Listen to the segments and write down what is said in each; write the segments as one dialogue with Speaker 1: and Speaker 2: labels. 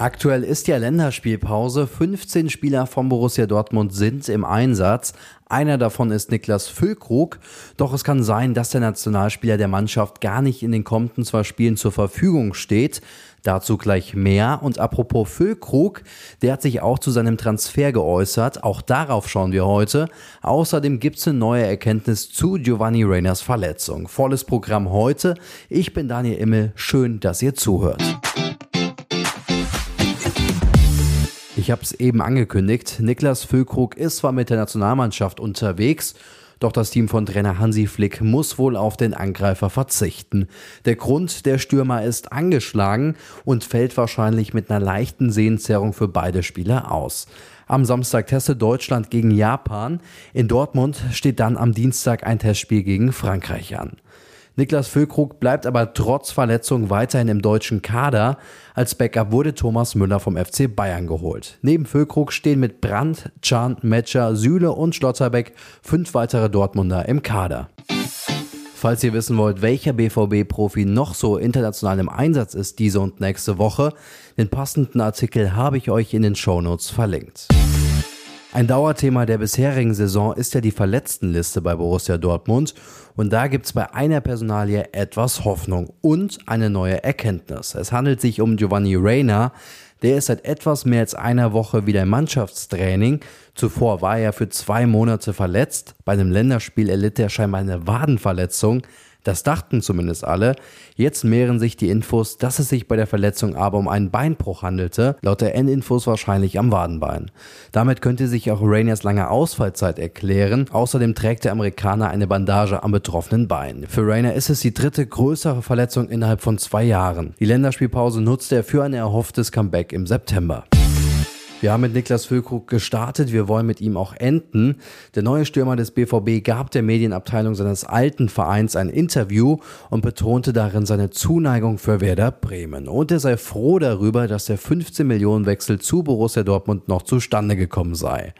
Speaker 1: Aktuell ist ja Länderspielpause. 15 Spieler von Borussia Dortmund sind im Einsatz. Einer davon ist Niklas Füllkrug. Doch es kann sein, dass der Nationalspieler der Mannschaft gar nicht in den kommenden zwei Spielen zur Verfügung steht. Dazu gleich mehr. Und apropos Füllkrug, der hat sich auch zu seinem Transfer geäußert. Auch darauf schauen wir heute. Außerdem gibt es eine neue Erkenntnis zu Giovanni Reyners Verletzung. Volles Programm heute. Ich bin Daniel Immel. Schön, dass ihr zuhört. Ich habe es eben angekündigt. Niklas Füllkrug ist zwar mit der Nationalmannschaft unterwegs, doch das Team von Trainer Hansi Flick muss wohl auf den Angreifer verzichten. Der Grund, der Stürmer ist angeschlagen und fällt wahrscheinlich mit einer leichten Sehnenzerrung für beide Spieler aus. Am Samstag testet Deutschland gegen Japan. In Dortmund steht dann am Dienstag ein Testspiel gegen Frankreich an. Niklas Füllkrug bleibt aber trotz Verletzung weiterhin im deutschen Kader. Als Backup wurde Thomas Müller vom FC Bayern geholt. Neben Füllkrug stehen mit Brandt, Can, Metscher, Süle und Schlotterbeck fünf weitere Dortmunder im Kader. Falls ihr wissen wollt, welcher BVB-Profi noch so international im Einsatz ist diese und nächste Woche, den passenden Artikel habe ich euch in den Shownotes verlinkt. Ein Dauerthema der bisherigen Saison ist ja die Verletztenliste bei Borussia Dortmund und da gibt's bei einer Personalie etwas Hoffnung und eine neue Erkenntnis. Es handelt sich um Giovanni Reyna, der ist seit etwas mehr als einer Woche wieder im Mannschaftstraining. Zuvor war er für zwei Monate verletzt. Bei einem Länderspiel erlitt er scheinbar eine Wadenverletzung. Das dachten zumindest alle. Jetzt mehren sich die Infos, dass es sich bei der Verletzung aber um einen Beinbruch handelte, laut der N-Infos wahrscheinlich am Wadenbein. Damit könnte sich auch Rainiers lange Ausfallzeit erklären. Außerdem trägt der Amerikaner eine Bandage am betroffenen Bein. Für Rainier ist es die dritte größere Verletzung innerhalb von zwei Jahren. Die Länderspielpause nutzte er für ein erhofftes Comeback im September. Wir haben mit Niklas Füllkrug gestartet, wir wollen mit ihm auch enden. Der neue Stürmer des BVB gab der Medienabteilung seines alten Vereins ein Interview und betonte darin seine Zuneigung für Werder Bremen. Und er sei froh darüber, dass der 15 Millionen Wechsel zu Borussia Dortmund noch zustande gekommen sei.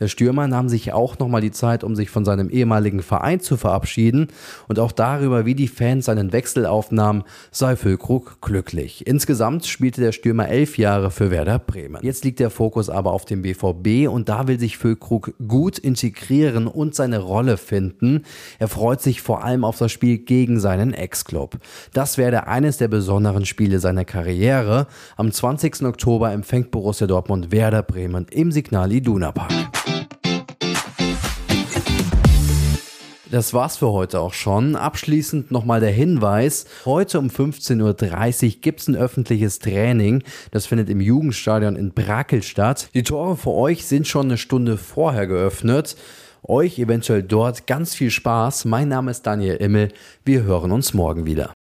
Speaker 1: Der Stürmer nahm sich auch nochmal die Zeit, um sich von seinem ehemaligen Verein zu verabschieden und auch darüber, wie die Fans seinen Wechsel aufnahmen, sei Füllkrug glücklich. Insgesamt spielte der Stürmer elf Jahre für Werder Bremen. Jetzt liegt der Fokus aber auf dem BVB und da will sich Füllkrug gut integrieren und seine Rolle finden. Er freut sich vor allem auf das Spiel gegen seinen Ex-Club. Das werde eines der besonderen Spiele seiner Karriere. Am 20. Oktober empfängt Borussia Dortmund Werder Bremen im Signal Iduna Park. Das war's für heute auch schon. Abschließend nochmal der Hinweis. Heute um 15.30 Uhr gibt's ein öffentliches Training. Das findet im Jugendstadion in Brakel statt. Die Tore für euch sind schon eine Stunde vorher geöffnet. Euch eventuell dort ganz viel Spaß. Mein Name ist Daniel Immel. Wir hören uns morgen wieder.